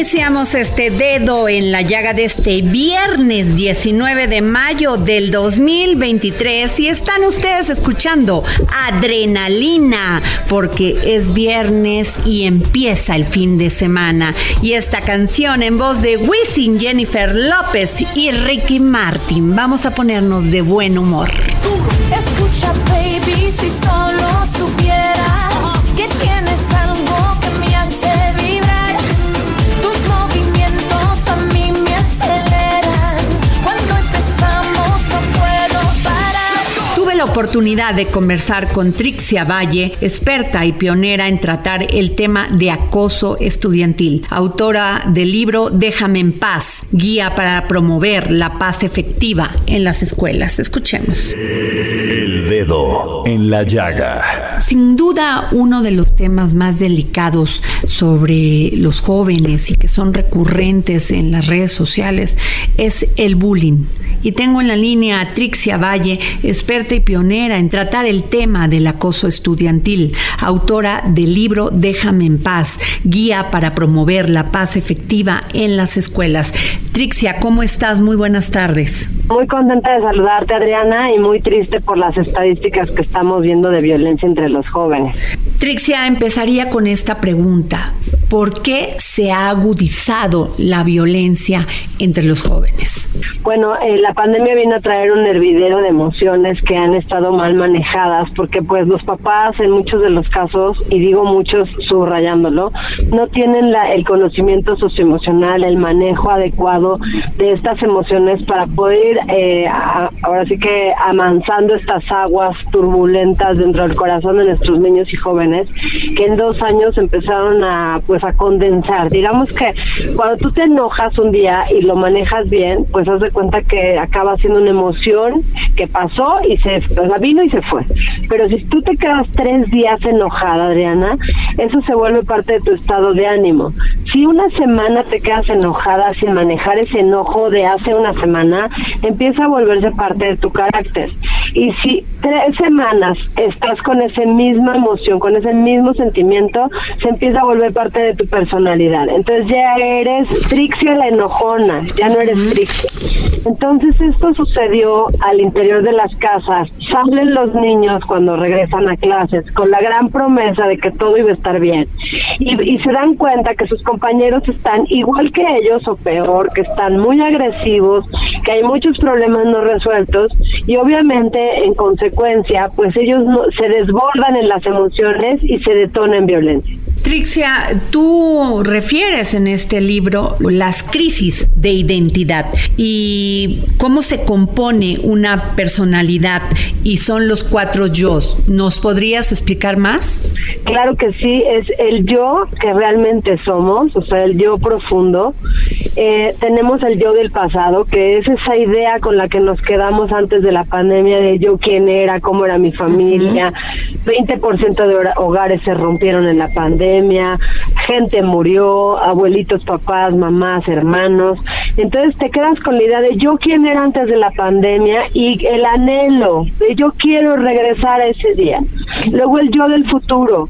iniciamos este dedo en la llaga de este viernes 19 de mayo del 2023 y están ustedes escuchando Adrenalina porque es viernes y empieza el fin de semana y esta canción en voz de Wisin, Jennifer López y Ricky Martin. Vamos a ponernos de buen humor. Escucha, baby, si solo supieras la oportunidad de conversar con Trixia Valle, experta y pionera en tratar el tema de acoso estudiantil, autora del libro Déjame en paz, guía para promover la paz efectiva en las escuelas. Escuchemos. El Dedo en la Llaga. Sin duda, uno de los temas más delicados sobre los jóvenes y que son recurrentes en las redes sociales es el bullying. Y tengo en la línea a Trixia Valle, experta y pionera en tratar el tema del acoso estudiantil, autora del libro Déjame en paz, guía para promover la paz efectiva en las escuelas. Trixia, ¿cómo estás? Muy buenas tardes. Muy contenta de saludarte, Adriana, y muy triste por las estadísticas que estamos viendo de violencia entre los jóvenes. Trixia, empezaría con esta pregunta. ¿Por qué se ha agudizado la violencia entre los jóvenes? Bueno, eh, la pandemia viene a traer un hervidero de emociones que han estado mal manejadas, porque pues los papás en muchos de los casos, y digo muchos subrayándolo, no tienen la, el conocimiento socioemocional, el manejo adecuado de estas emociones para poder, eh, ahora sí que amansando estas aguas turbulentas dentro del corazón de nuestros niños y jóvenes, que en dos años empezaron a pues a condensar. Digamos que cuando tú te enojas un día y lo manejas bien, pues haz de cuenta que acaba siendo una emoción que pasó y se o sea, vino y se fue. Pero si tú te quedas tres días enojada, Adriana, eso se vuelve parte de tu estado de ánimo. Si una semana te quedas enojada sin manejar ese enojo de hace una semana, empieza a volverse parte de tu carácter. Y si tres semanas estás con esa misma emoción, con ese mismo sentimiento, se empieza a volver parte de tu personalidad. Entonces ya eres Trixie la enojona, ya no eres Trixie. Entonces esto sucedió al interior de las casas. Salen los niños cuando regresan a clases con la gran promesa de que todo iba a estar bien. Y, y se dan cuenta que sus compañeros están igual que ellos o peor, que están muy agresivos, que hay muchos problemas no resueltos y obviamente en consecuencia pues ellos no- se desbordan en las emociones y se detonan en violencia. Trixia, tú refieres en este libro las crisis de identidad y cómo se compone una personalidad y son los cuatro yo. ¿Nos podrías explicar más? Claro que sí, es el yo que realmente somos, o sea, el yo profundo. Eh, tenemos el yo del pasado, que es esa idea con la que nos quedamos antes de la pandemia de yo quién era, cómo era mi familia. 20% de hogares se rompieron en la pandemia. Pandemia, gente murió, abuelitos, papás, mamás, hermanos. Entonces te quedas con la idea de yo quién era antes de la pandemia y el anhelo de yo quiero regresar a ese día. Luego el yo del futuro.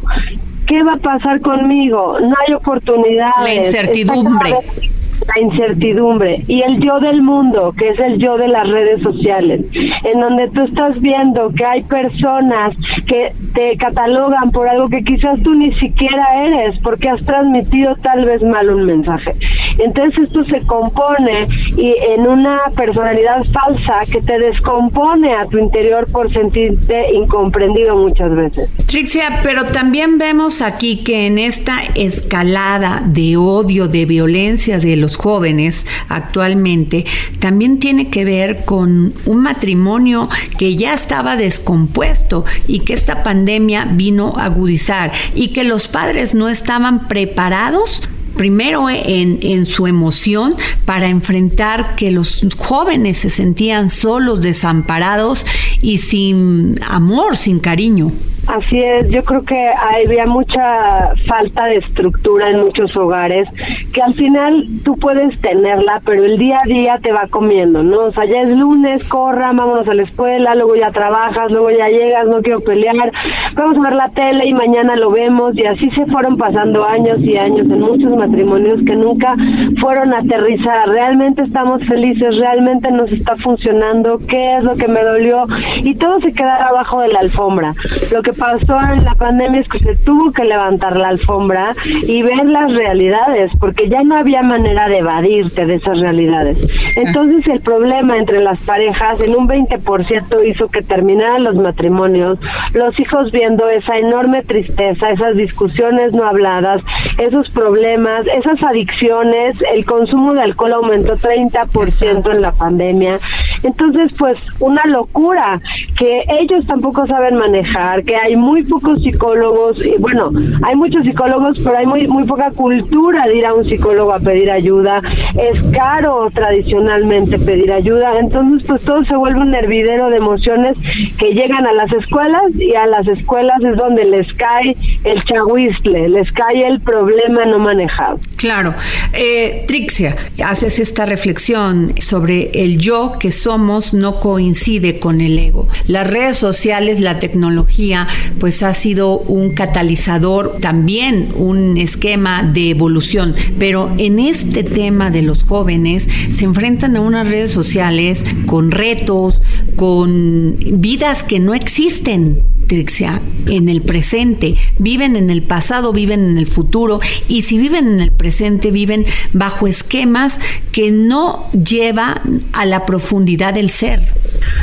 ¿Qué va a pasar conmigo? No hay oportunidades. La incertidumbre. Está la incertidumbre y el yo del mundo, que es el yo de las redes sociales, en donde tú estás viendo que hay personas que te catalogan por algo que quizás tú ni siquiera eres, porque has transmitido tal vez mal un mensaje. Entonces esto se compone y en una personalidad falsa que te descompone a tu interior por sentirte incomprendido muchas veces. Trixia, pero también vemos aquí que en esta escalada de odio, de violencia de los jóvenes actualmente, también tiene que ver con un matrimonio que ya estaba descompuesto y que esta pandemia vino a agudizar y que los padres no estaban preparados primero en, en su emoción para enfrentar que los jóvenes se sentían solos, desamparados y sin amor, sin cariño. Así es, yo creo que había mucha falta de estructura en muchos hogares, que al final tú puedes tenerla, pero el día a día te va comiendo, ¿no? O sea, ya es lunes, corra, vámonos a la escuela, luego ya trabajas, luego ya llegas, no quiero pelear, vamos a ver la tele y mañana lo vemos, y así se fueron pasando años y años en muchos matrimonios que nunca fueron a aterrizar. Realmente estamos felices, realmente nos está funcionando, qué es lo que me dolió, y todo se queda abajo de la alfombra. Lo que pasó en la pandemia es que se tuvo que levantar la alfombra y ver las realidades, porque ya no había manera de evadirte de esas realidades. Entonces el problema entre las parejas en un 20% hizo que terminaran los matrimonios, los hijos viendo esa enorme tristeza, esas discusiones no habladas, esos problemas, esas adicciones, el consumo de alcohol aumentó 30% en la pandemia. Entonces, pues una locura que ellos tampoco saben manejar, que hay muy pocos psicólogos, y bueno, hay muchos psicólogos, pero hay muy, muy poca cultura de ir a un psicólogo a pedir ayuda. Es caro tradicionalmente pedir ayuda, entonces pues todo se vuelve un hervidero de emociones que llegan a las escuelas y a las escuelas es donde les cae el chahuistle, les cae el problema no manejado. Claro. Eh, Trixia, haces esta reflexión sobre el yo que somos no coincide con el ego. Las redes sociales, la tecnología, pues ha sido un catalizador, también un esquema de evolución, pero en este tema de los jóvenes se enfrentan a unas redes sociales con retos, con vidas que no existen. Trixia, en el presente, viven en el pasado, viven en el futuro y si viven en el presente viven bajo esquemas que no llevan a la profundidad del ser.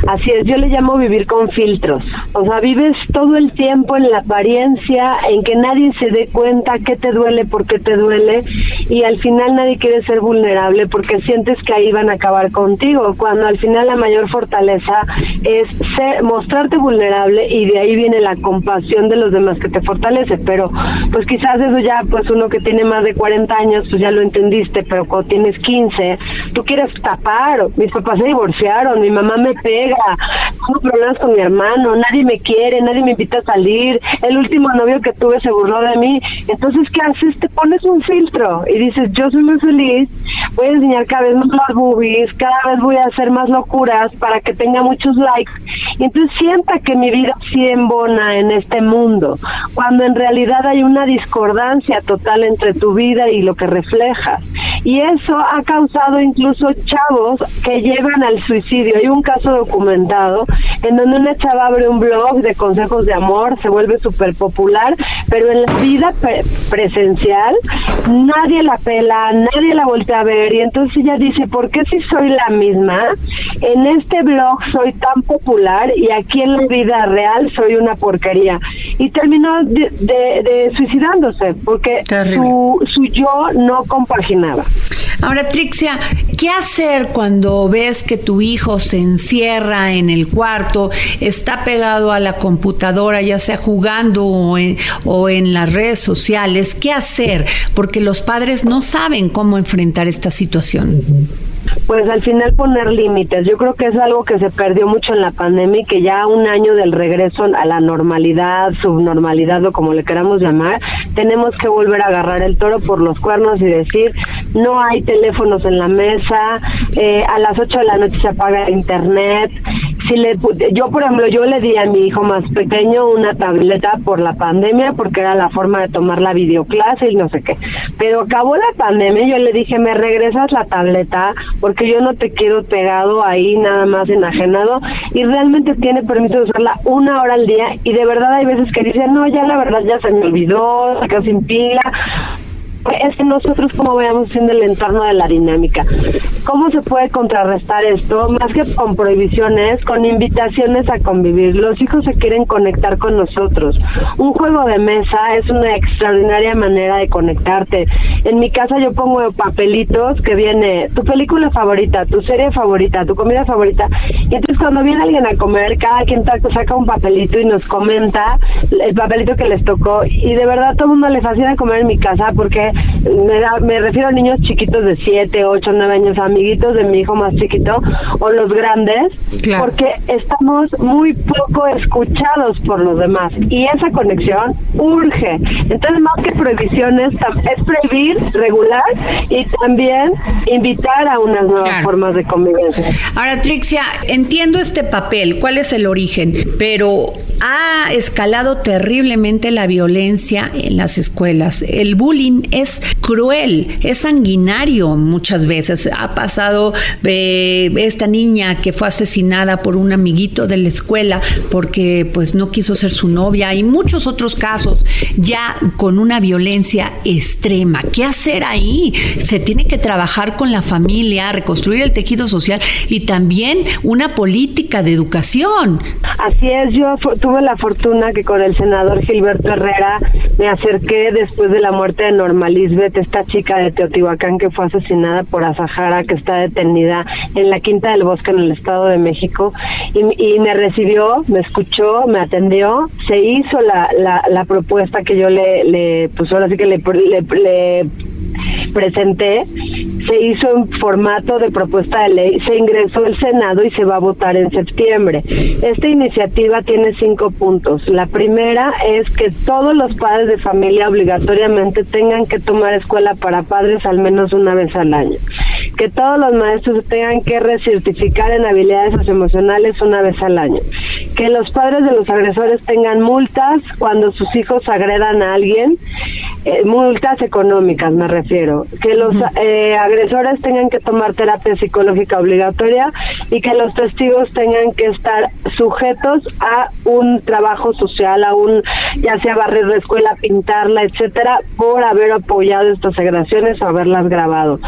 Así es, yo le llamo vivir con filtros. O sea, vives todo el tiempo en la apariencia, en que nadie se dé cuenta qué te duele, por qué te duele, y al final nadie quiere ser vulnerable porque sientes que ahí van a acabar contigo, cuando al final la mayor fortaleza es ser, mostrarte vulnerable y de ahí viene la compasión de los demás que te fortalece, pero pues quizás eso ya, pues uno que tiene más de 40 años, pues ya lo entendiste, pero cuando tienes 15, tú quieres tapar, mis papás se divorciaron, mi mamá me pega, tengo problemas con mi hermano, nadie me quiere, nadie me invita a salir, el último novio que tuve se burló de mí, entonces ¿qué haces? Te pones un filtro y dices, yo soy muy feliz, voy a enseñar cada vez más las boobies, cada vez voy a hacer más locuras para que tenga muchos likes, y entonces sienta que mi vida sí embona en este mundo, cuando en realidad hay una discordancia total entre tu vida y lo que reflejas. Y eso ha causado incluso chavos que llevan al suicidio. Hay un caso documentado en donde una chava abre un blog de consejos de amor, se vuelve súper popular, pero en la vida pre- presencial nadie la pela, nadie la voltea a ver y entonces ella dice, ¿por qué si soy la misma? En este blog soy tan popular y aquí en la vida real soy una porquería. Y terminó de, de- de suicidándose porque su, su yo no compaginaba. Ahora, Trixia, ¿qué hacer cuando ves que tu hijo se encierra en el cuarto, está pegado a la computadora, ya sea jugando o en, o en las redes sociales? ¿Qué hacer? Porque los padres no saben cómo enfrentar esta situación. Pues al final poner límites. Yo creo que es algo que se perdió mucho en la pandemia y que ya un año del regreso a la normalidad, subnormalidad o como le queramos llamar, tenemos que volver a agarrar el toro por los cuernos y decir, no hay teléfonos en la mesa, eh, a las 8 de la noche se apaga el internet. Si le, yo, por ejemplo, yo le di a mi hijo más pequeño una tableta por la pandemia porque era la forma de tomar la videoclase y no sé qué. Pero acabó la pandemia yo le dije, me regresas la tableta porque yo no te quiero pegado ahí nada más enajenado y realmente tiene permiso de usarla una hora al día y de verdad hay veces que dicen, no, ya la verdad ya se me olvidó, se quedó sin pila es que nosotros como veamos siendo el entorno de la dinámica. ¿Cómo se puede contrarrestar esto? Más que con prohibiciones, con invitaciones a convivir. Los hijos se quieren conectar con nosotros. Un juego de mesa es una extraordinaria manera de conectarte. En mi casa yo pongo papelitos que viene tu película favorita, tu serie favorita, tu comida favorita. Y entonces cuando viene alguien a comer, cada quien saca un papelito y nos comenta el papelito que les tocó. Y de verdad todo el mundo le fascina comer en mi casa porque me, me refiero a niños chiquitos de 7, 8, 9 años, amiguitos de mi hijo más chiquito o los grandes, porque estamos muy poco escuchados por los demás y esa conexión urge. Entonces, más que prohibiciones, es prohibir, regular y también invitar a unas nuevas formas de convivencia. Ahora, Trixia, entiendo este papel, cuál es el origen, pero ha escalado terriblemente la violencia en las escuelas. El bullying es cruel, es sanguinario muchas veces. Ha pasado eh, esta niña que fue asesinada por un amiguito de la escuela porque pues no quiso ser su novia y muchos otros casos ya con una violencia extrema. ¿Qué hacer ahí? Se tiene que trabajar con la familia, reconstruir el tejido social y también una política de educación. Así es, yo tuve la fortuna que con el senador Gilberto Herrera me acerqué después de la muerte de Norma Lisbeth, esta chica de Teotihuacán que fue asesinada por Azahara, que está detenida en la Quinta del Bosque en el Estado de México, y, me recibió, me escuchó, me atendió, se hizo la, la, la propuesta que yo le, le pues ahora sí que le, le presenté, se hizo en formato de propuesta de ley, se ingresó al Senado y se va a votar en septiembre. Esta iniciativa tiene cinco puntos. La primera es que todos los padres de familia obligatoriamente tengan que tomar escuela para padres al menos una vez al año. Que todos los maestros tengan que recertificar en habilidades socioemocionales una vez al año. Que los padres de los agresores tengan multas cuando sus hijos agredan a alguien, eh, multas económicas me refiero. Que los eh, agresores tengan que tomar terapia psicológica obligatoria y que los testigos tengan que estar sujetos a un trabajo social, a un, ya sea barrer la escuela, pintarla, etcétera, por haber apoyado estas agresiones o haberlas grabado.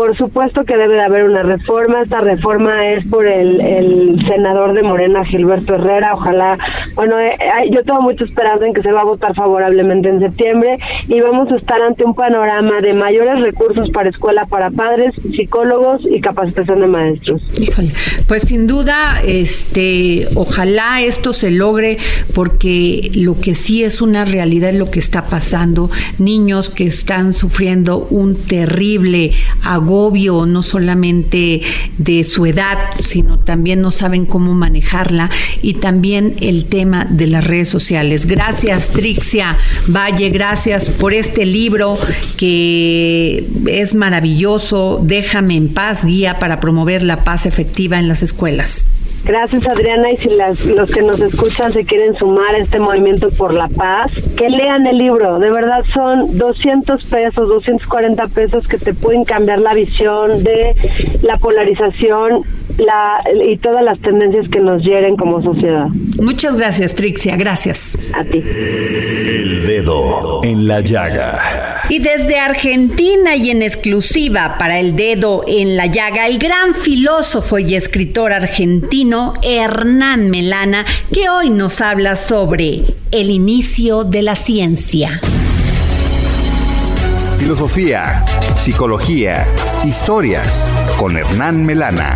Por supuesto que debe de haber una reforma. Esta reforma es por el, senador de Morena, Gilberto Herrera. Ojalá, bueno, eh, yo tengo mucha esperanza en que se va a votar favorablemente en septiembre y vamos a estar ante un panorama de mayores recursos para escuela para padres, psicólogos y capacitación de maestros. Híjole, pues sin duda, este, ojalá esto se logre porque lo que sí es una realidad es lo que está pasando. Niños que están sufriendo un terrible agobio, no solamente de su edad, sino también no saben cómo manejarla y también el tema de las redes sociales. Gracias, Trixia Valle, gracias por este libro que es maravilloso. Déjame en paz, guía para promover la paz efectiva en las escuelas. Gracias Adriana y si las, los que nos escuchan se quieren sumar a este movimiento por la paz, que lean el libro, de verdad son 200 pesos, 240 pesos que te pueden cambiar la visión de la polarización la, y todas las tendencias que nos hieren como sociedad. Muchas gracias Trixia, gracias. A ti. El dedo en la llaga. Y desde Argentina y en exclusiva para el dedo en la llaga, el gran filósofo y escritor argentino Hernán Melana, que hoy nos habla sobre el inicio de la ciencia. Filosofía, psicología, historias con Hernán Melana.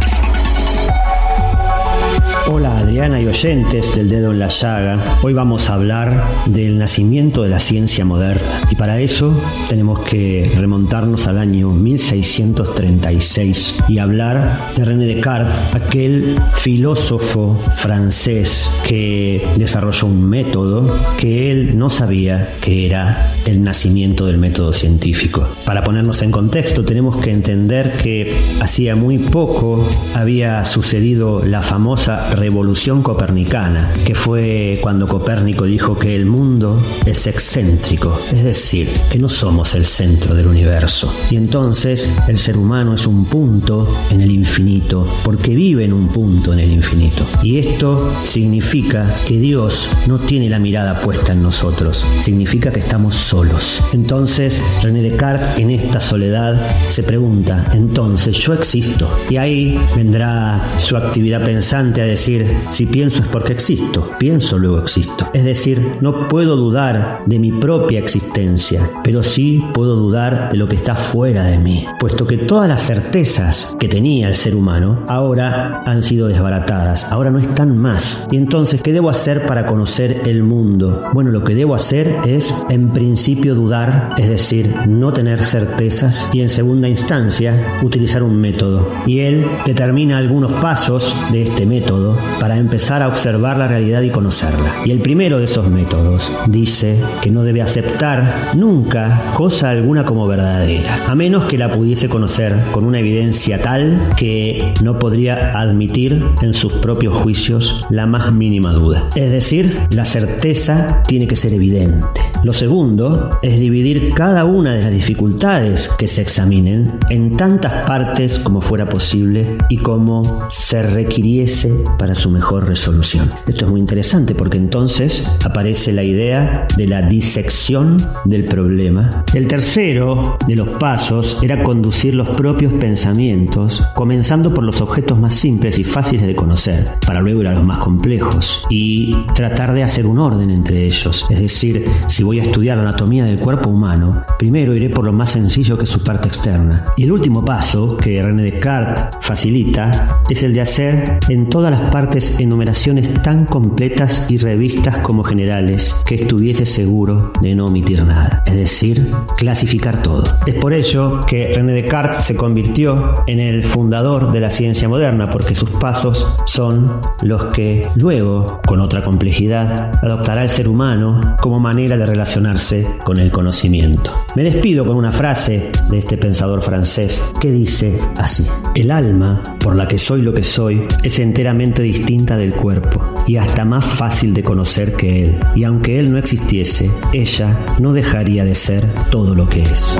Adriana y oyentes del dedo en la llaga. Hoy vamos a hablar del nacimiento de la ciencia moderna y para eso tenemos que remontarnos al año 1636 y hablar de René Descartes, aquel filósofo francés que desarrolló un método que él no sabía que era el nacimiento del método científico. Para ponernos en contexto tenemos que entender que hacía muy poco había sucedido la famosa revolución copernicana, que fue cuando Copérnico dijo que el mundo es excéntrico, es decir, que no somos el centro del universo. Y entonces el ser humano es un punto en el infinito, porque vive en un punto en el infinito. Y esto significa que Dios no tiene la mirada puesta en nosotros, significa que estamos solos. Entonces René Descartes en esta soledad se pregunta, entonces yo existo. Y ahí vendrá su actividad pensante a decir, si pienso es porque existo, pienso luego existo. Es decir, no puedo dudar de mi propia existencia, pero sí puedo dudar de lo que está fuera de mí, puesto que todas las certezas que tenía el ser humano ahora han sido desbaratadas, ahora no están más. Y entonces, ¿qué debo hacer para conocer el mundo? Bueno, lo que debo hacer es, en principio, dudar, es decir, no tener certezas y en segunda instancia, utilizar un método. Y él determina algunos pasos de este método para empezar a observar la realidad y conocerla. Y el primero de esos métodos dice que no debe aceptar nunca cosa alguna como verdadera, a menos que la pudiese conocer con una evidencia tal que no podría admitir en sus propios juicios la más mínima duda. Es decir, la certeza tiene que ser evidente. Lo segundo es dividir cada una de las dificultades que se examinen en tantas partes como fuera posible y como se requiriese para su mejor resolución. Esto es muy interesante porque entonces aparece la idea de la disección del problema. El tercero de los pasos era conducir los propios pensamientos, comenzando por los objetos más simples y fáciles de conocer, para luego ir a los más complejos y tratar de hacer un orden entre ellos. Es decir, si voy a estudiar la anatomía del cuerpo humano, primero iré por lo más sencillo que es su parte externa. Y el último paso que René Descartes facilita es el de hacer en todas las partes enumeraciones tan completas y revistas como generales que estuviese seguro de no omitir nada, es decir, clasificar todo. Es por ello que René Descartes se convirtió en el fundador de la ciencia moderna, porque sus pasos son los que luego, con otra complejidad, adoptará el ser humano como manera de relacionarse con el conocimiento. Me despido con una frase de este pensador francés que dice así, el alma por la que soy lo que soy es enteramente distinta del cuerpo y hasta más fácil de conocer que él, y aunque él no existiese, ella no dejaría de ser todo lo que es.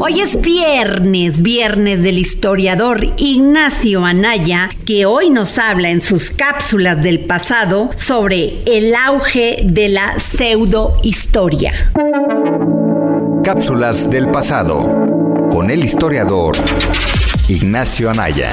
Hoy es viernes, viernes del historiador Ignacio Anaya, que hoy nos habla en sus cápsulas del pasado sobre el auge de la pseudohistoria. Cápsulas del pasado con el historiador Ignacio Anaya.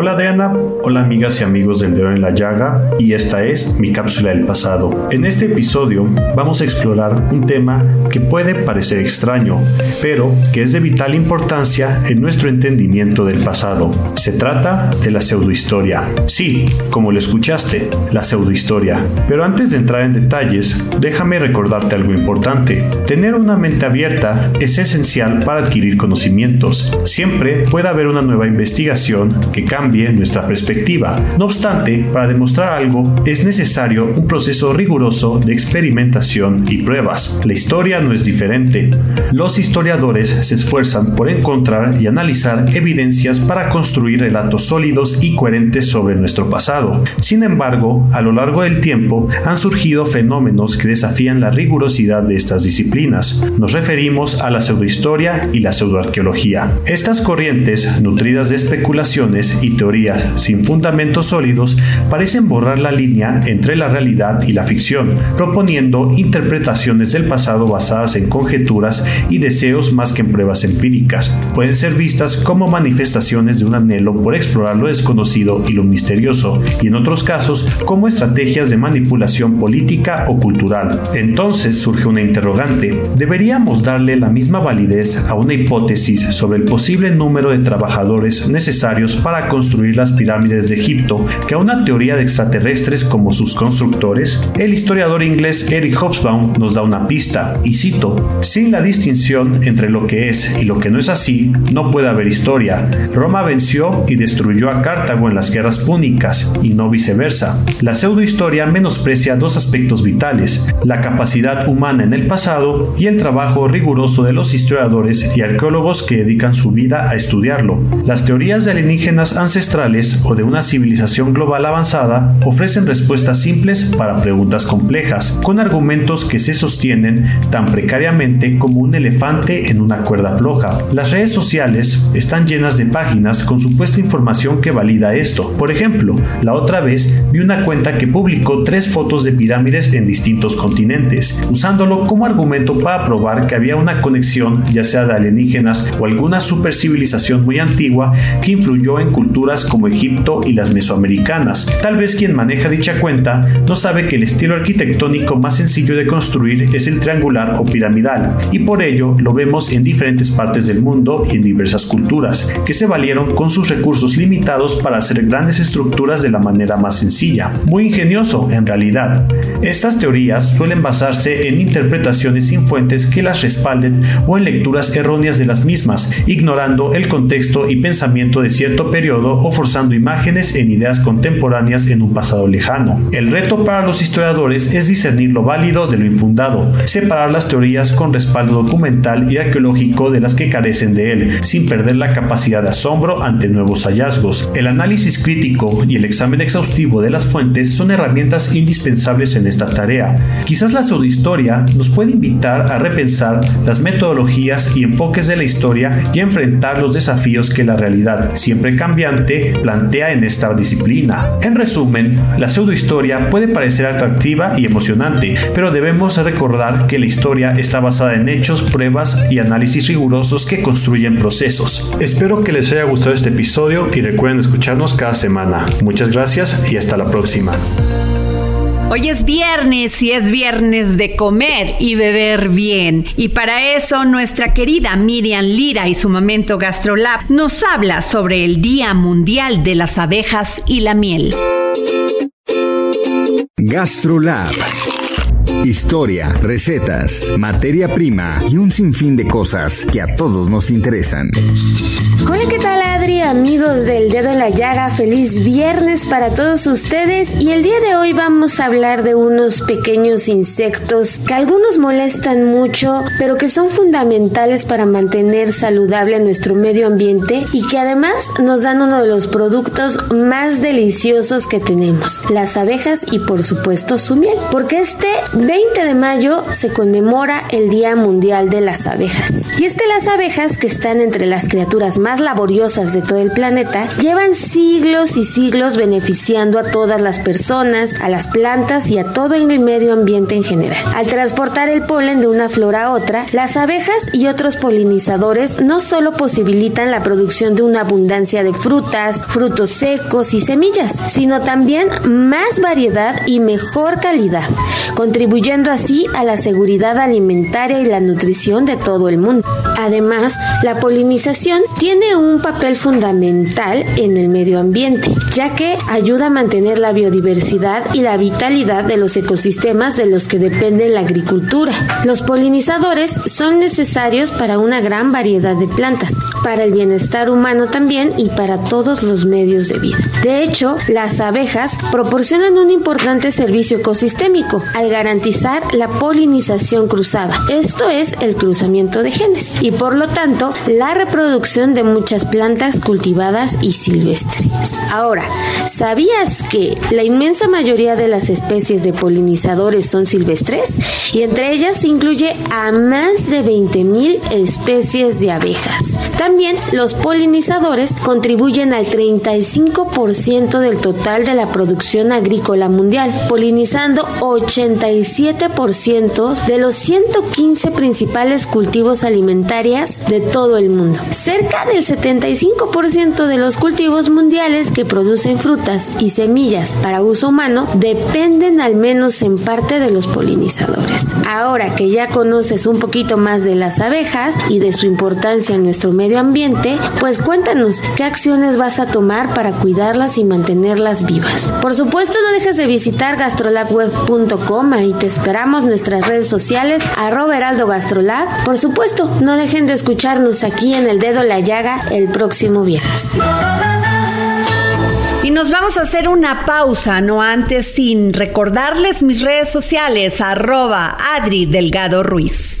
Hola Adriana, hola amigas y amigos del Dedo en la Llaga y esta es mi cápsula del pasado. En este episodio vamos a explorar un tema que puede parecer extraño, pero que es de vital importancia en nuestro entendimiento del pasado. Se trata de la pseudohistoria. Sí, como lo escuchaste, la pseudohistoria. Pero antes de entrar en detalles, déjame recordarte algo importante. Tener una mente abierta es esencial para adquirir conocimientos. Siempre puede haber una nueva investigación que cambie nuestra perspectiva. No obstante, para demostrar algo es necesario un proceso riguroso de experimentación y pruebas. La historia no es diferente. Los historiadores se esfuerzan por encontrar y analizar evidencias para construir relatos sólidos y coherentes sobre nuestro pasado. Sin embargo, a lo largo del tiempo han surgido fenómenos que desafían la rigurosidad de estas disciplinas. Nos referimos a la pseudohistoria y la pseudoarqueología. Estas corrientes, nutridas de especulaciones y teorías sin fundamentos sólidos parecen borrar la línea entre la realidad y la ficción, proponiendo interpretaciones del pasado basadas en conjeturas y deseos más que en pruebas empíricas. Pueden ser vistas como manifestaciones de un anhelo por explorar lo desconocido y lo misterioso, y en otros casos como estrategias de manipulación política o cultural. Entonces surge una interrogante. ¿Deberíamos darle la misma validez a una hipótesis sobre el posible número de trabajadores necesarios para construir las pirámides de Egipto que a una teoría de extraterrestres como sus constructores? El historiador inglés Eric Hobsbawm nos da una pista, y cito, sin la distinción entre lo que es y lo que no es así, no puede haber historia. Roma venció y destruyó a Cartago en las guerras púnicas, y no viceversa. La pseudohistoria menosprecia dos aspectos vitales, la capacidad humana en el pasado y el trabajo riguroso de los historiadores y arqueólogos que dedican su vida a estudiarlo. Las teorías de alienígenas ancestrales o de una civilización global avanzada ofrecen respuestas simples para preguntas complejas, con argumentos que se sostienen tan precariamente como un elefante en una cuerda floja. Las redes sociales están llenas de páginas con supuesta información que valida esto. Por ejemplo, la otra vez vi una cuenta que publicó tres fotos de pirámides en distintos continentes, usándolo como argumento para probar que había una conexión, ya sea de alienígenas o alguna supercivilización muy antigua que influyó en culturas como Egipto y las mesoamericanas. Tal vez quien maneja dicha cuenta no sabe que el estilo arquitectónico más sencillo de construir es el triangular o piramidal, y por ello lo vemos en diferentes partes del mundo y en diversas culturas, que se valieron con sus recursos limitados para hacer grandes estructuras de la manera más sencilla. Muy ingenioso, en realidad. Estas teorías suelen basarse en interpretaciones sin fuentes que las respalden o en lecturas erróneas de las mismas, ignorando el contexto y pensamiento de cierto periodo o forzando imágenes en ideas contemporáneas en un pasado lejano. El reto para los historiadores es discernir lo válido de lo infundado, separar las teorías con respaldo documental y arqueológico de las que carecen de él, sin perder la capacidad de asombro ante nuevos hallazgos. El análisis crítico y el examen exhaustivo de las fuentes son herramientas indispensables en esta tarea. Quizás la pseudohistoria nos puede invitar a repensar las metodologías y enfoques de la historia y enfrentar los desafíos que la realidad, siempre plantea en esta disciplina. En resumen, la pseudohistoria puede parecer atractiva y emocionante, pero debemos recordar que la historia está basada en hechos, pruebas y análisis rigurosos que construyen procesos. Espero que les haya gustado este episodio y recuerden escucharnos cada semana. Muchas gracias y hasta la próxima. Hoy es viernes y es viernes de comer y beber bien. Y para eso nuestra querida Miriam Lira y su momento GastroLab nos habla sobre el Día Mundial de las Abejas y la Miel. GastroLab. Historia, recetas, materia prima y un sinfín de cosas que a todos nos interesan. Hola, ¿qué tal Amigos del dedo en la llaga, feliz viernes para todos ustedes y el día de hoy vamos a hablar de unos pequeños insectos que algunos molestan mucho, pero que son fundamentales para mantener saludable nuestro medio ambiente y que además nos dan uno de los productos más deliciosos que tenemos, las abejas y por supuesto su miel, porque este 20 de mayo se conmemora el Día Mundial de las Abejas. Y es que las abejas, que están entre las criaturas más laboriosas de todo el planeta, llevan siglos y siglos beneficiando a todas las personas, a las plantas y a todo el medio ambiente en general. Al transportar el polen de una flor a otra, las abejas y otros polinizadores no solo posibilitan la producción de una abundancia de frutas, frutos secos y semillas, sino también más variedad y mejor calidad, contribuyendo así a la seguridad alimentaria y la nutrición de todo el mundo. Además, la polinización tiene un papel fundamental en el medio ambiente, ya que ayuda a mantener la biodiversidad y la vitalidad de los ecosistemas de los que depende la agricultura. Los polinizadores son necesarios para una gran variedad de plantas, para el bienestar humano también y para todos los medios de vida. De hecho, las abejas proporcionan un importante servicio ecosistémico al garantizar la polinización cruzada. Esto es el cruzamiento de genes y por lo tanto la reproducción de muchas plantas cultivadas y silvestres. Ahora, ¿sabías que la inmensa mayoría de las especies de polinizadores son silvestres? Y entre ellas se incluye a más de 20.000 especies de abejas. También los polinizadores contribuyen al 35% del total de la producción agrícola mundial, polinizando 87% de los 115 principales cultivos alimentarios de todo el mundo. Cerca del 75% de los cultivos mundiales que producen frutas y semillas para uso humano dependen al menos en parte de los polinizadores. Ahora que ya conoces un poquito más de las abejas y de su importancia en nuestro medio ambiente, pues cuéntanos qué acciones vas a tomar para cuidarlas y mantenerlas vivas. Por supuesto, no dejes de visitar gastrolabweb.com y te esperamos nuestras redes sociales arroba. Por supuesto, no dejen de escucharnos aquí en El Dedo La Llaga el próximo viernes. Y nos vamos a hacer una pausa, no antes sin recordarles mis redes sociales, arroba Adri Delgado Ruiz.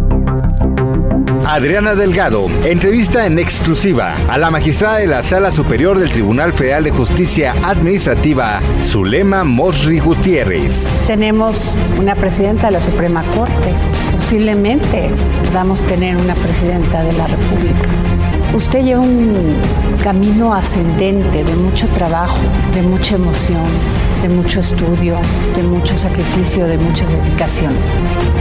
Adriana Delgado entrevista en exclusiva a la magistrada de la Sala Superior del Tribunal Federal de Justicia Administrativa, Zulema Mosri Gutiérrez. Tenemos una presidenta de la Suprema Corte. Posiblemente a tener una presidenta de la República. Usted lleva un camino ascendente de mucho trabajo, de mucha emoción, de mucho estudio, de mucho sacrificio, de mucha dedicación.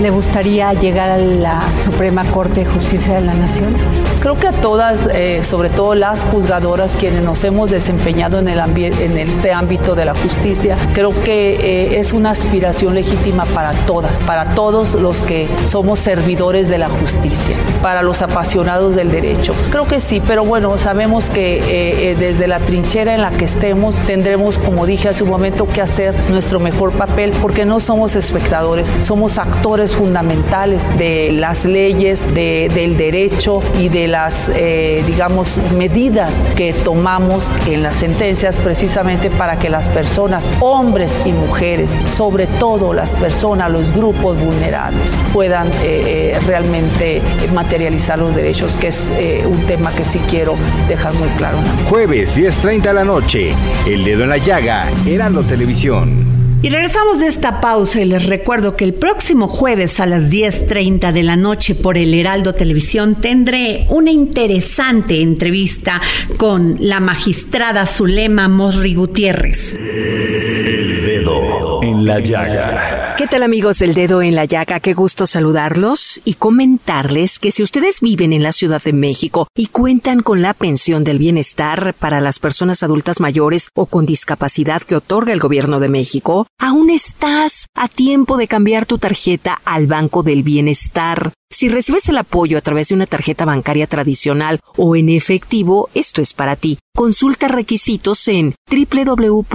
¿Le gustaría llegar a la Suprema Corte de Justicia de la Nación? Creo que a todas, eh, sobre todo las juzgadoras, quienes nos hemos desempeñado en, el en este ámbito de la justicia, creo que eh, es una aspiración legítima para todas, para todos los que somos servidores de la justicia, para los apasionados del derecho. Creo que sí, pero bueno, sabemos que eh, eh, desde la trinchera en la que estemos tendremos, como dije hace un momento, que hacer nuestro mejor papel porque no somos espectadores, somos actores fundamentales de las leyes, de- del derecho y de las, eh, digamos, medidas que tomamos en las sentencias precisamente para que las personas, hombres y mujeres, sobre todo las personas, los grupos vulnerables, puedan eh, eh, realmente materializar los derechos, que es un tema que sí quiero dejar muy claro. Jueves 10.30 de la noche, El Dedo en la Llaga, Heraldo Televisión. Y regresamos de esta pausa y les recuerdo que el próximo jueves a las 10.30 de la noche por el Heraldo Televisión tendré una interesante entrevista con la magistrada Zulema Mosri Gutiérrez. El dedo en la llaga. ¿Qué tal amigos del dedo en la llaga? Qué gusto saludarlos y comentarles que si ustedes viven en la Ciudad de México y cuentan con la pensión del bienestar para las personas adultas mayores o con discapacidad que otorga el gobierno de México, aún estás a tiempo de cambiar tu tarjeta al Banco del Bienestar. Si recibes el apoyo a través de una tarjeta bancaria tradicional o en efectivo, esto es para ti. Consulta requisitos en www.gov.mx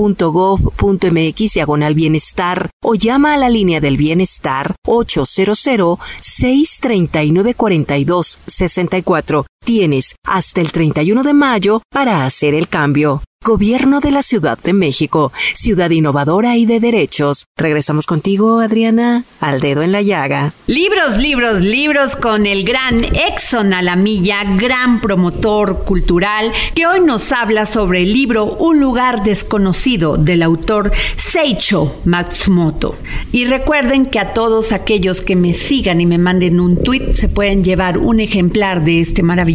diagonal bienestar o llama a la línea del bienestar 800-639-4264. Tienes hasta el 31 de mayo para hacer el cambio. Gobierno de la Ciudad de México, ciudad innovadora y de derechos. Regresamos contigo, Adriana, al dedo en la llaga. Libros, libros, libros con el gran Exxon Alamilla, gran promotor cultural, que hoy nos habla sobre el libro Un lugar desconocido del autor Seicho Matsumoto. Y recuerden que a todos aquellos que me sigan y me manden un tweet se pueden llevar un ejemplar de este maravilloso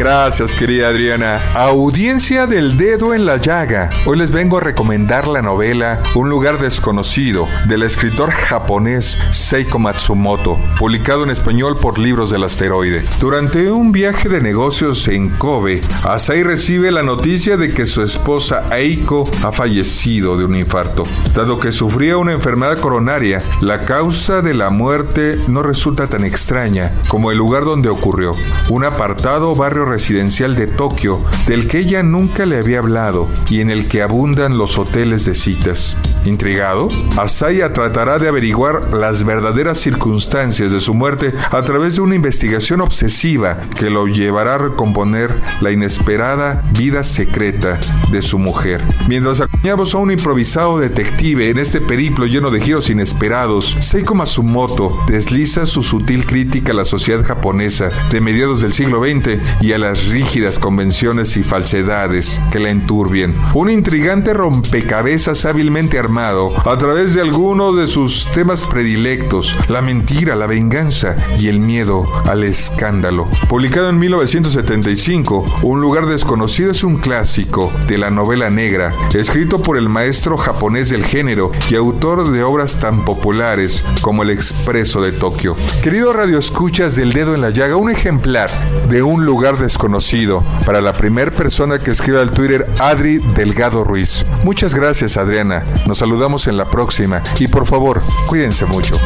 Gracias, querida Adriana. Audiencia del dedo en la llaga. Hoy les vengo a recomendar la novela Un lugar desconocido del escritor japonés Seiko Matsumoto, publicado en español por Libros del Asteroide. Durante un viaje de negocios en Kobe, Asai recibe la noticia de que su esposa Eiko ha fallecido de un infarto. Dado que sufría una enfermedad coronaria, la causa de la muerte no resulta tan extraña como el lugar donde ocurrió, un apartado barrio residencial de Tokio del que ella nunca le había hablado y en el que abundan los hoteles de citas. Intrigado, Asaya tratará de averiguar las verdaderas circunstancias de su muerte a través de una investigación obsesiva que lo llevará a recomponer la inesperada vida secreta de su mujer. Mientras acompañamos a un improvisado detective en este periplo lleno de giros inesperados, Seiko Matsumoto desliza su sutil crítica a la sociedad japonesa de mediados del siglo XX y a las rígidas convenciones y falsedades que la enturbian. Un intrigante rompecabezas hábilmente armado a través de algunos de sus temas predilectos, la mentira, la venganza y el miedo al escándalo. Publicado en 1975, Un lugar desconocido es un clásico de la novela negra, escrito por el maestro japonés del género y autor de obras tan populares como El Expreso de Tokio. Querido Radio Escuchas del Dedo en la Llaga, un ejemplar de Un lugar desconocido para la primera persona que escriba al Twitter Adri Delgado Ruiz. Muchas gracias, Adriana. Nos saludamos en la próxima y por favor, cuídense mucho.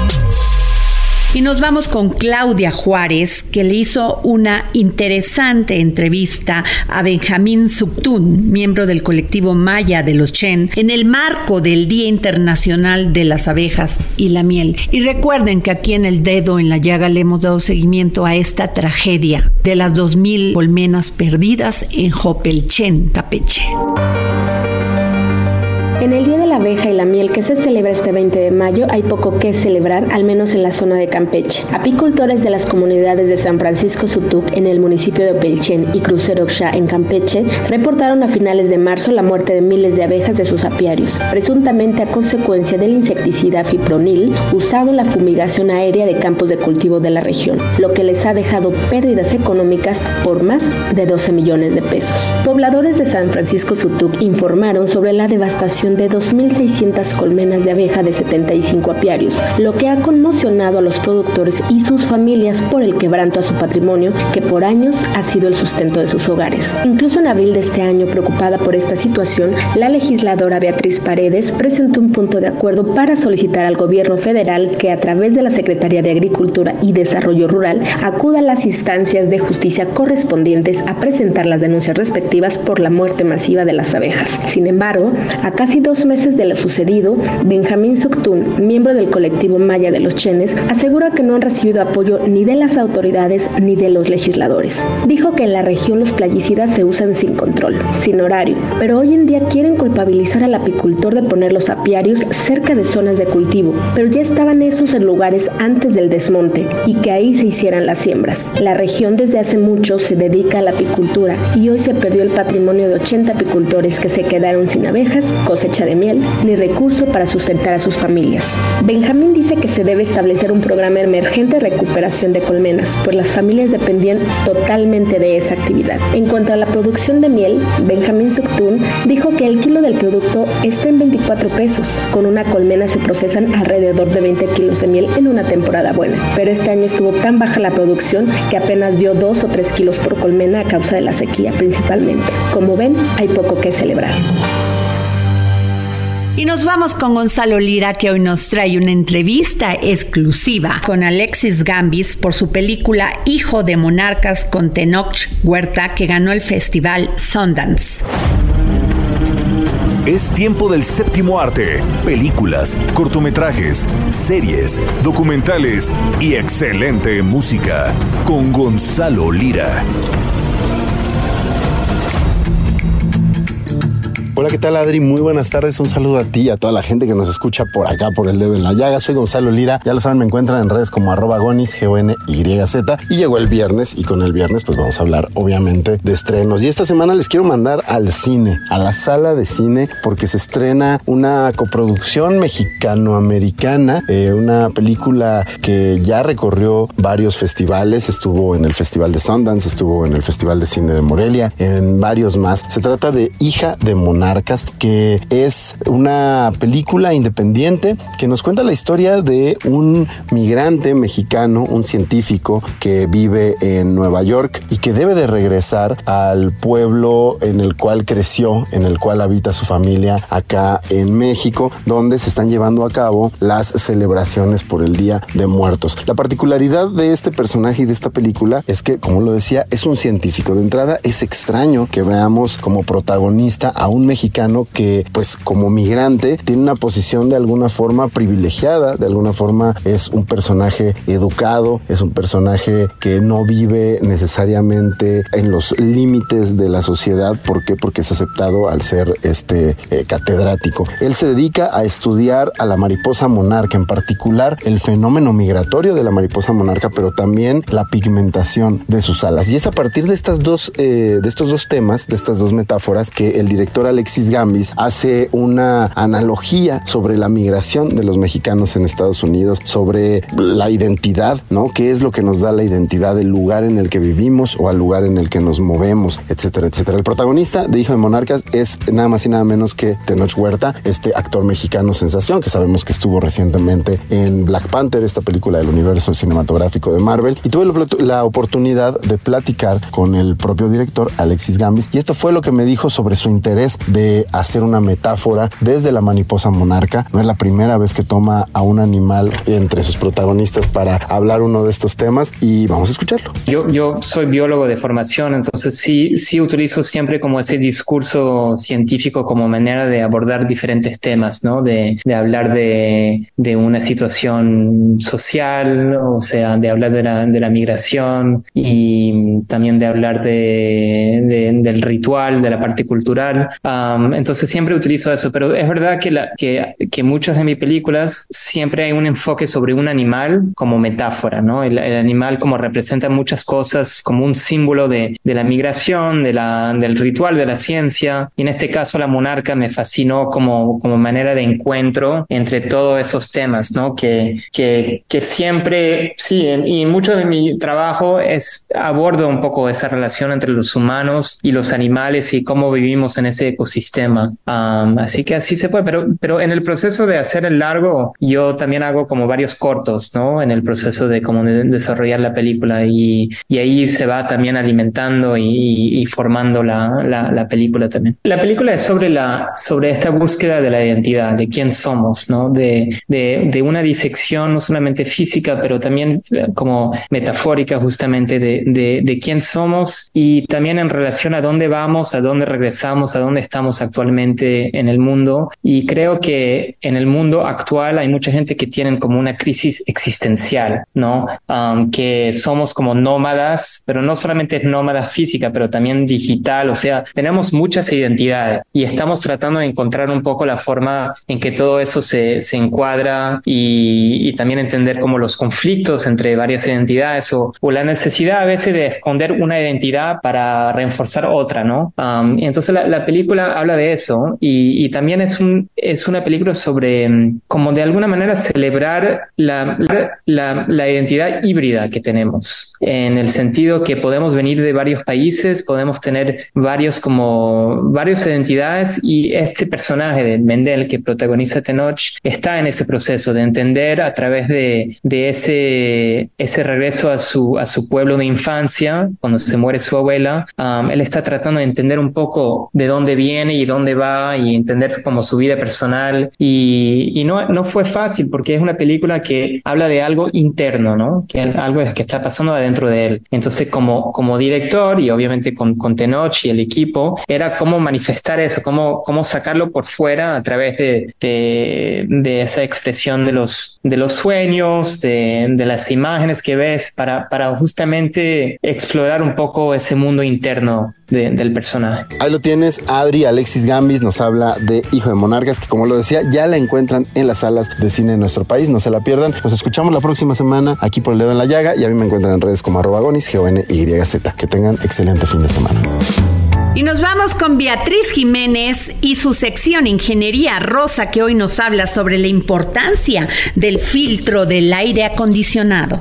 Y nos vamos con Claudia Juárez, que le hizo una interesante entrevista a Benjamín Subtún, miembro del colectivo Maya de los Chen, en el marco del Día Internacional de las Abejas y la Miel. Y recuerden que aquí en el dedo en la llaga le hemos dado seguimiento a esta tragedia de las 2.000 colmenas perdidas en Jopelchen, Capeche. Abeja y la Miel que se celebra este 20 de mayo hay poco que celebrar, al menos en la zona de Campeche. Apicultores de las comunidades de San Francisco Sutuc en el municipio de Opelchen y Crucero Xá en Campeche reportaron a finales de marzo la muerte de miles de abejas de sus apiarios, presuntamente a consecuencia del insecticida fipronil usado en la fumigación aérea de campos de cultivo de la región, lo que les ha dejado pérdidas económicas por más de 12 millones de pesos. Pobladores de San Francisco Sutuc informaron sobre la devastación de 2.600 colmenas de abeja de 75 apiarios, lo que ha conmocionado a los productores y sus familias por el quebranto a su patrimonio que por años ha sido el sustento de sus hogares. Incluso en abril de este año, preocupada por esta situación, la legisladora Beatriz Paredes presentó un punto de acuerdo para solicitar al gobierno federal que a través de la Secretaría de Agricultura y Desarrollo Rural acuda a las instancias de justicia correspondientes a presentar las denuncias respectivas por la muerte masiva de las abejas. Sin embargo, a casi dos meses de lo sucedido, Benjamín Suctún, miembro del colectivo Maya de los Chenes, asegura que no han recibido apoyo ni de las autoridades ni de los legisladores. Dijo que en la región los playicidas se usan sin control, sin horario, pero hoy en día quieren culpabilizar al apicultor de poner los apiarios cerca de zonas de cultivo, pero ya estaban esos en lugares antes del desmonte y que ahí se hicieran las siembras. La región desde hace mucho se dedica a la apicultura y hoy se perdió el patrimonio de 80 apicultores que se quedaron sin abejas, cosecha de miel, ni recurso para sustentar a sus familias. Benjamín dice que se debe establecer un programa emergente de recuperación de colmenas, pues las familias dependían totalmente de esa actividad. En cuanto a la producción de miel, Benjamín Suctún dijo que el kilo del producto está en 24 pesos. Con una colmena se procesan alrededor de 20 kilos de miel en una temporada buena, pero este año estuvo tan baja la producción que apenas dio 2 o 3 kilos por colmena a causa de la sequía principalmente. Como ven, hay poco que celebrar. Y nos vamos con Gonzalo Lira, que hoy nos trae una entrevista exclusiva con Alexis Gambis por su película Hijo de Monarcas con Tenoch Huerta, que ganó el festival Sundance. Es tiempo del séptimo arte, películas, cortometrajes, series, documentales y excelente música con Gonzalo Lira. Hola, ¿qué tal Adri? Muy buenas tardes. Un saludo a ti y a toda la gente que nos escucha por acá, por el dedo en la llaga. Soy Gonzalo Lira. Ya lo saben, me encuentran en redes como arroba gonis, G-O-N-Y-Z. Y llegó el viernes y con el viernes pues vamos a hablar obviamente de estrenos. Y esta semana les quiero mandar al cine, a la sala de cine, porque se estrena una coproducción mexicano-americana, eh, una película que ya recorrió varios festivales. Estuvo en el Festival de Sundance, estuvo en el Festival de Cine de Morelia, en varios más. Se trata de Hija de Monarca que es una película independiente que nos cuenta la historia de un migrante mexicano, un científico que vive en Nueva York y que debe de regresar al pueblo en el cual creció, en el cual habita su familia acá en México, donde se están llevando a cabo las celebraciones por el Día de Muertos. La particularidad de este personaje y de esta película es que, como lo decía, es un científico. De entrada es extraño que veamos como protagonista a un mexicano que, pues como migrante, tiene una posición de alguna forma privilegiada, de alguna forma es un personaje educado, es un personaje que no vive necesariamente en los límites de la sociedad. ¿Por qué? Porque es aceptado al ser este eh, catedrático. Él se dedica a estudiar a la mariposa monarca, en particular el fenómeno migratorio de la mariposa monarca, pero también la pigmentación de sus alas. Y es a partir de estas dos, eh, de estos dos temas, de estas dos metáforas, que el director Alexis Gambis hace una analogía sobre la migración de los mexicanos en Estados Unidos, sobre la identidad, ¿no? ¿Qué es lo que nos da la identidad del lugar en el que vivimos o al lugar en el que nos movemos, etcétera, etcétera? El protagonista de Hijo de Monarcas es nada más y nada menos que Tenoch Huerta, este actor mexicano sensación que sabemos que estuvo recientemente en Black Panther, esta película del universo cinematográfico de Marvel, y tuve la oportunidad de platicar con el propio director Alexis Gambis, y esto fue lo que me dijo sobre su interés de hacer una metáfora desde la mariposa monarca. No es la primera vez que toma a un animal entre sus protagonistas para hablar uno de estos temas y vamos a escucharlo. Yo, yo soy biólogo de formación, entonces sí, sí utilizo siempre como ese discurso científico como manera de abordar diferentes temas, ¿no? De, de hablar de, de una situación social, o sea, de hablar de la, de la migración y también de hablar de, de- del ritual, de la parte cultural. Um, entonces siempre utilizo eso, pero es verdad que, la, que, que muchas de mis películas siempre hay un enfoque sobre un animal como metáfora, ¿no? El, el animal como representa muchas cosas, como un símbolo de, de la migración, de la, del ritual, de la ciencia. Y en este caso la monarca me fascinó como, como manera de encuentro entre todos esos temas, ¿no? Que, que, que siempre, sí, en- y mucho de mi trabajo es abordo un poco esa relación entre los humanos y los animales y cómo vivimos en ese ecosistema. Am, así que así se fue, pero, pero en el proceso de hacer el largo, yo también hago como varios cortos, ¿no? En el proceso de como de desarrollar la película y, y ahí se va también alimentando y, y- y formando la, la, la película también. La película es sobre la, sobre esta búsqueda de la identidad, de quién somos, ¿no? De, de, de una disección no solamente física, pero también eh, como metafórica justamente de, de, de quién somos y también en relación a dónde vamos, a dónde regresamos, a dónde estamos actualmente en el mundo. Y creo que en el mundo actual hay mucha gente que tienen como una crisis existencial, ¿no? Um, que somos como nómadas, pero no solamente es nómada física, pero también digital, o sea, tenemos muchas identidades y estamos tratando de encontrar un poco la forma en que todo eso se, se encuadra y, y también entender como los conflictos entre varias identidades o, o la necesidad a veces de esconder una identidad para reforzar otra, ¿no? Um, entonces la, la película habla de eso y, y también es, un, es una película sobre mm, como de alguna manera celebrar la, la, la identidad híbrida que tenemos, en el sentido que podemos venir de varios países, podemos tener varios como varias identidades y este personaje de Mendel que protagoniza Tenoch está en ese proceso de entender a través de, de ese, ese regreso a su, a su pueblo de infancia, cuando se muere su abuela, um, él está tratando de entender un poco de dónde viene viene y dónde va y entender como su vida personal. Y, y no, no fue fácil porque es una película que habla de algo interno, ¿no? Que algo que está pasando adentro de él. Entonces, como, como director y obviamente con, con Tenoch y el equipo, era cómo manifestar eso, cómo, cómo sacarlo por fuera a través de, de, de esa expresión de los, de los sueños, de, de las imágenes que ves para, para justamente explorar un poco ese mundo interno de- del personaje. Ahí lo tienes, Adri Alexis Gambis nos habla de Hijo de Monarcas, que como lo decía, ya la encuentran en las salas de cine de nuestro país, no se la pierdan. Nos escuchamos la próxima semana aquí por el dedo en la llaga y a mí me encuentran en redes como arroba gonis, g o n y z. Que tengan excelente fin de semana. Y nos vamos con Beatriz Jiménez y su sección Ingeniería Rosa que hoy nos habla sobre la importancia del filtro del aire acondicionado.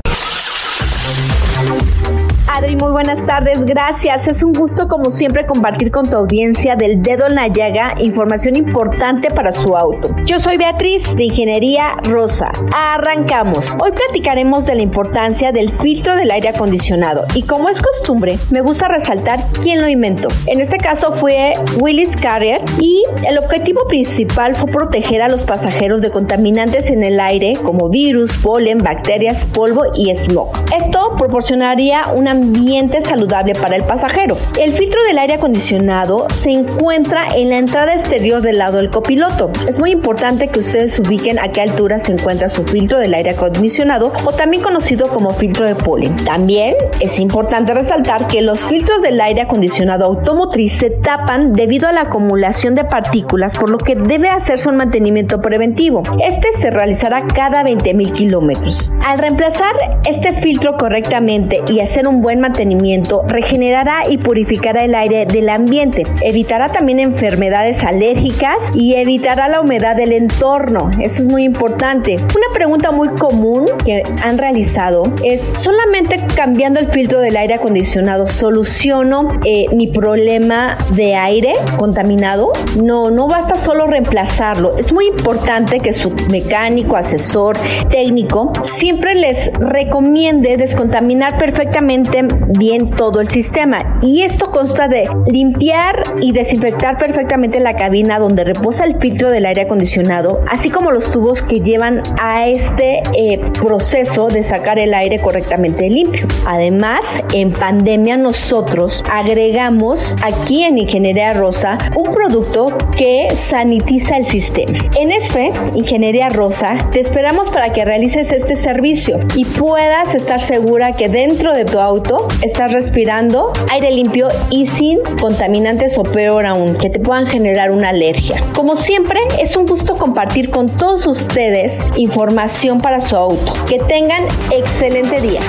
Adri, muy buenas tardes, gracias. Es un gusto como siempre compartir con tu audiencia del dedo en la llaga información importante para su auto. Yo soy Beatriz de Ingeniería Rosa. Arrancamos. Hoy platicaremos de la importancia del filtro del aire acondicionado y como es costumbre, me gusta resaltar quién lo inventó. En este caso fue Willis Carrier y el objetivo principal fue proteger a los pasajeros de contaminantes en el aire como virus, polen, bacterias, polvo y smog. Esto proporcionaría un ambiente saludable para el pasajero. El filtro del aire acondicionado se encuentra en la entrada exterior del lado del copiloto. Es muy importante que ustedes ubiquen a qué altura se encuentra su filtro del aire acondicionado o también conocido como filtro de polen. También es importante resaltar que los filtros del aire acondicionado automotriz se tapan debido a la acumulación de partículas, por lo que debe hacerse un mantenimiento preventivo. Este se realizará cada 20.000 kilómetros. Al reemplazar este filtro correctamente y hacer un buen mantenimiento, regenerará y purificará el aire del ambiente. Evitará también enfermedades alérgicas y evitará la humedad del entorno. Eso es muy importante. Una pregunta muy común que han realizado es, ¿solamente cambiando el filtro del aire acondicionado soluciono eh, mi problema de aire contaminado? No, no basta solo reemplazarlo. Es muy importante que su mecánico, asesor, técnico siempre les recomiende descontaminar perfectamente bien todo el sistema. Y esto consta de limpiar y desinfectar perfectamente la cabina donde reposa el filtro del aire acondicionado, así como los tubos que llevan a este eh, proceso de sacar el aire correctamente limpio. Además, en pandemia nosotros agregamos aquí en Ingeniería Rosa un producto que sanitiza el sistema. En ESFE, Ingeniería Rosa, te esperamos para que realices este servicio y puedas estar segura que dentro de tu auto estás respirando aire limpio y sin contaminantes o peor aún, que te puedan generar una alergia. Como siempre, es un gusto compartir con todos ustedes información para su auto. Que tengan excelente día.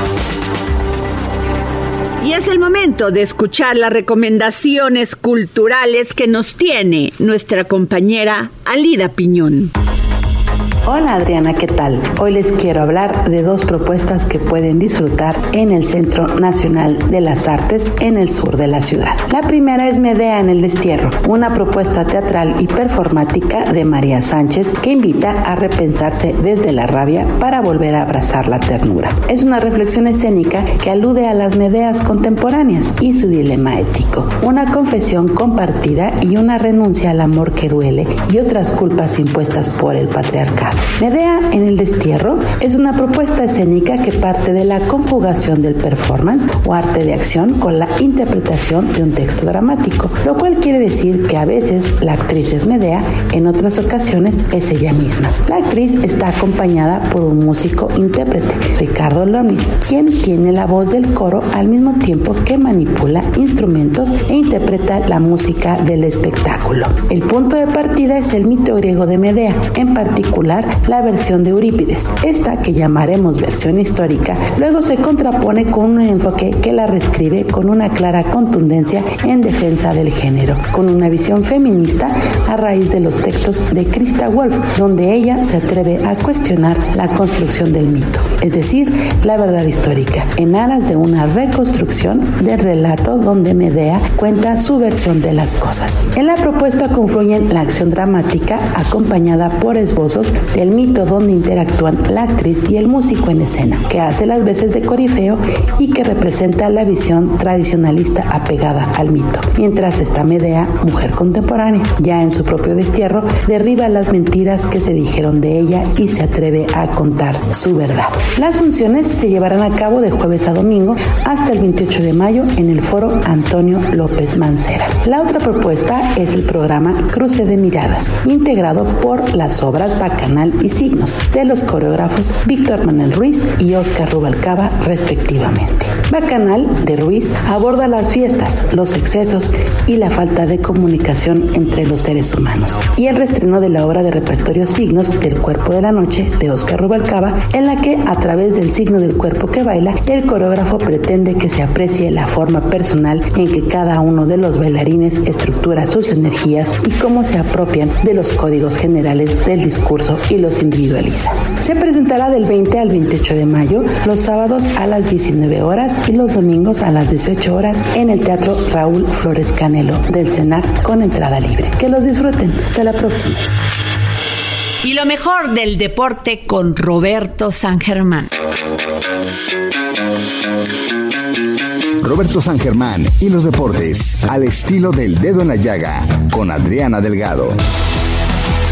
Y es el momento de escuchar las recomendaciones culturales que nos tiene nuestra compañera Alida Piñón. Hola Adriana, ¿qué tal? Hoy les quiero hablar de dos propuestas que pueden disfrutar en el Centro Nacional de las Artes en el sur de la ciudad. La primera es Medea en el Destierro, una propuesta teatral y performática de María Sánchez que invita a repensarse desde la rabia para volver a abrazar la ternura. Es una reflexión escénica que alude a las Medeas contemporáneas y su dilema ético, una confesión compartida y una renuncia al amor que duele y otras culpas impuestas por el patriarcado. Medea en el destierro es una propuesta escénica que parte de la conjugación del performance o arte de acción con la interpretación de un texto dramático, lo cual quiere decir que a veces la actriz es Medea, en otras ocasiones es ella misma. La actriz está acompañada por un músico intérprete, Ricardo Lonis, quien tiene la voz del coro al mismo tiempo que manipula instrumentos e interpreta la música del espectáculo. El punto de partida es el mito griego de Medea, en particular la versión de Eurípides. Esta, que llamaremos versión histórica, luego se contrapone con un enfoque que la reescribe con una clara contundencia en defensa del género, con una visión feminista a raíz de los textos de Christa Wolf, donde ella se atreve a cuestionar la construcción del mito, es decir, la verdad histórica, en aras de una reconstrucción del relato donde Medea cuenta su versión de las cosas. En la propuesta confluyen la acción dramática acompañada por esbozos del mito donde interactúan la actriz y el músico en escena, que hace las veces de corifeo y que representa la visión tradicionalista apegada al mito. Mientras esta Medea, mujer contemporánea, ya en su propio destierro, derriba las mentiras que se dijeron de ella y se atreve a contar su verdad. Las funciones se llevarán a cabo de jueves a domingo hasta el 28 de mayo en el foro Antonio López Mancera. La otra propuesta es el programa Cruce de Miradas, integrado por las obras Bacanal y Signos de los coreógrafos Víctor Manuel Ruiz y Oscar Rubalcaba respectivamente. Bacanal de Ruiz aborda las fiestas, los excesos y la falta de comunicación entre los seres humanos. Y el restreno de la obra de repertorio Signos del Cuerpo de la Noche de Oscar Rubalcaba, en la que a través del signo del cuerpo que baila, el coreógrafo pretende que se aprecie la forma personal en que cada uno de los bailarines estructura sus energías y cómo se apropian de los códigos generales del discurso y los individualiza. Se presentará del 20 al 28 de mayo, los sábados a las 19 horas y los domingos a las 18 horas en el Teatro Raúl Flores Canelo del CENAR con entrada libre. Que los disfruten. Hasta la próxima. Y lo mejor del deporte con Roberto San Germán. Roberto San Germán y los deportes al estilo del dedo en la llaga con Adriana Delgado.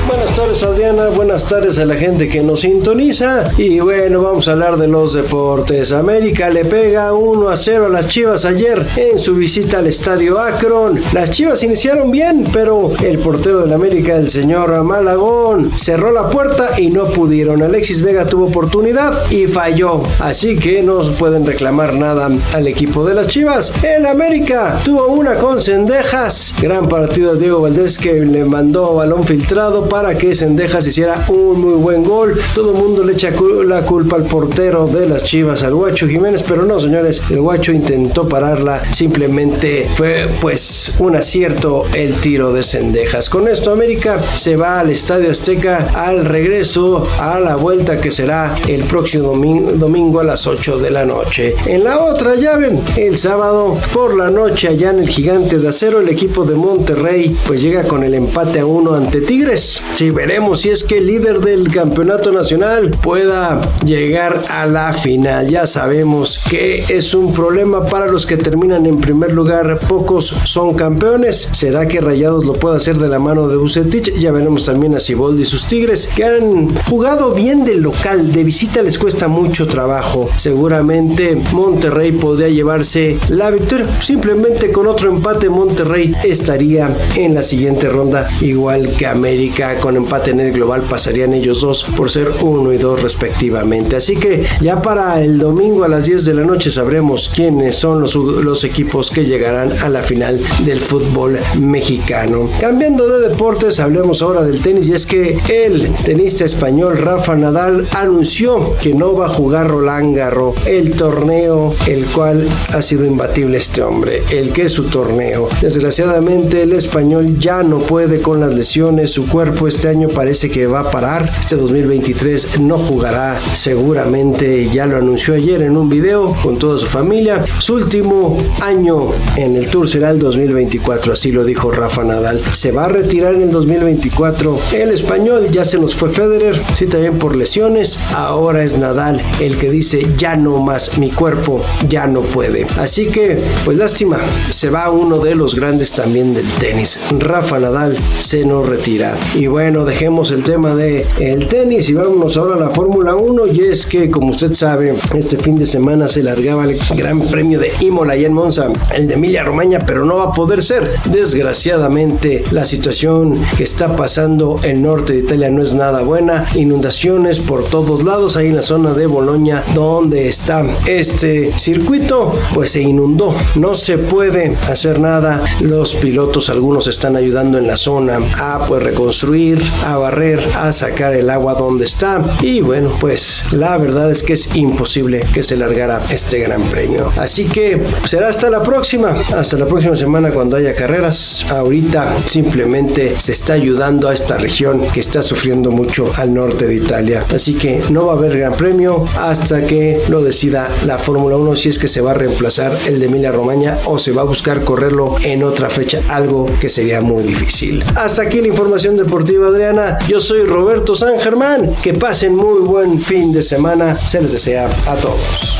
Buenas tardes Adriana, buenas tardes a la gente que nos sintoniza y bueno, vamos a hablar de los deportes. América le pega 1 a 0 a las Chivas ayer en su visita al estadio Akron. Las Chivas iniciaron bien, pero el portero del América, el señor Malagón, cerró la puerta y no pudieron. Alexis Vega tuvo oportunidad y falló, así que no pueden reclamar nada al equipo de las Chivas. El América tuvo una con Cendejas, gran partido de Diego Valdés que le mandó balón filtrado para que Sendejas hiciera un muy buen gol. Todo el mundo le echa la culpa al portero de las Chivas, al Guacho Jiménez, pero no, señores, el Guacho intentó pararla, simplemente fue pues un acierto el tiro de Sendejas. Con esto América se va al Estadio Azteca al regreso a la vuelta que será el próximo domingo, a las 8 de la noche. En la otra llave, el sábado por la noche allá en el Gigante de Acero, el equipo de Monterrey pues llega con el empate a uno ante Tigres. Si veremos si es que el líder del campeonato nacional pueda llegar a la final. Ya sabemos que es un problema para los que terminan en primer lugar. Pocos son campeones. ¿Será que Rayados lo puede hacer de la mano de Bucetich? Ya veremos también a Ciboldi y sus Tigres que han jugado bien del local. De visita les cuesta mucho trabajo. Seguramente Monterrey podría llevarse la victoria. Simplemente con otro empate Monterrey estaría en la siguiente ronda igual que América con empate en el global pasarían ellos dos por ser uno y dos respectivamente. Así que ya para el domingo a las 10 de la noche sabremos quiénes son los, los equipos que llegarán a la final del fútbol mexicano. Cambiando de deportes, hablemos ahora del tenis y es que el tenista español Rafa Nadal anunció que no va a jugar Roland Garros, el torneo el cual ha sido imbatible este hombre, el que es su torneo. Desgraciadamente el español ya no puede con las lesiones, su cuerpo este año parece que va a parar. Este 2023 no jugará seguramente, ya lo anunció ayer en un video con toda su familia. Su último año en el Tour será el 2024, así lo dijo Rafa Nadal. Se va a retirar en el 2024. El español ya se nos fue Federer, sí también por lesiones. Ahora es Nadal el que dice ya no más, mi cuerpo ya no puede. Así que, pues lástima, se va uno de los grandes también del tenis. Rafa Nadal se nos retira. Y bueno, dejemos el tema de el tenis y vámonos ahora a la Fórmula 1 y es que como usted sabe, este fin de semana se largaba el Gran Premio de Imola y en Monza, el de Emilia Romagna, pero no va a poder ser. Desgraciadamente, la situación que está pasando en norte de Italia no es nada buena, inundaciones por todos lados, ahí en la zona de Bolonia donde está este circuito, pues se inundó. No se puede hacer nada. Los pilotos algunos están ayudando en la zona a pues reconstruir a barrer, a sacar el agua donde está. Y bueno, pues la verdad es que es imposible que se largara este gran premio. Así que será hasta la próxima, hasta la próxima semana cuando haya carreras. Ahorita simplemente se está ayudando a esta región que está sufriendo mucho al norte de Italia. Así que no va a haber gran premio hasta que lo decida la Fórmula 1 si es que se va a reemplazar el de Emilia Romagna o se va a buscar correrlo en otra fecha, algo que sería muy difícil. Hasta aquí la información deportiva Adriana. Yo soy Roberto San Germán. Que pasen muy buen fin de semana. Se les desea a todos.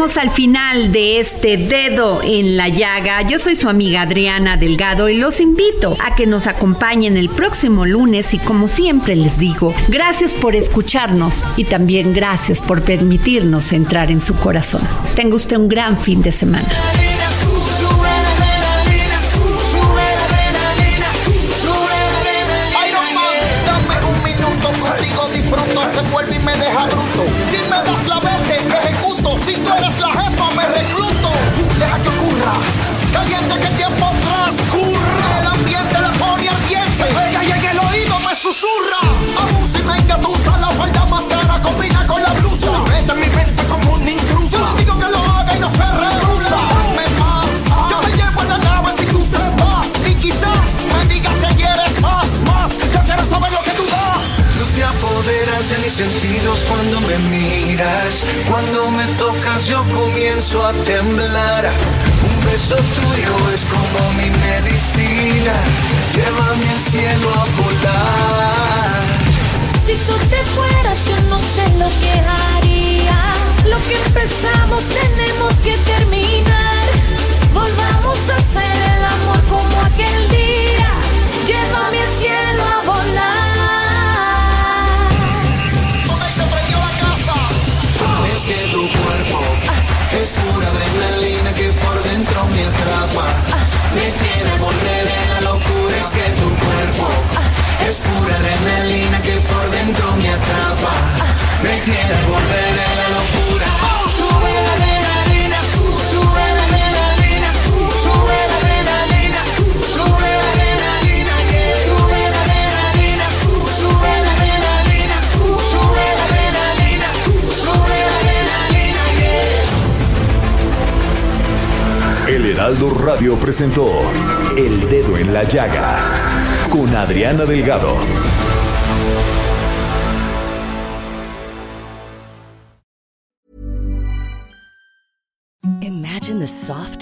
Al final de este dedo en la llaga. Yo soy su amiga Adriana Delgado y los invito a que nos acompañen el próximo lunes y como siempre les digo, gracias por escucharnos y también gracias por permitirnos entrar en su corazón. Tenga usted un gran fin de semana. Cuando me tocas yo comienzo a temblar. Un beso tuyo es como mi medicina. Llévame al cielo a volar. Si tú te fueras, yo no sé lo que haría. Me tiene borde de la locura. Sube la adrenalina, sube la adrenalina, sube la adrenalina, sube la adrenalina, sube la adrenalina, sube la adrenalina, sube la adrenalina, sube la adrenalina. El Heraldo Radio presentó El Dedo en la Llaga con Adriana Delgado.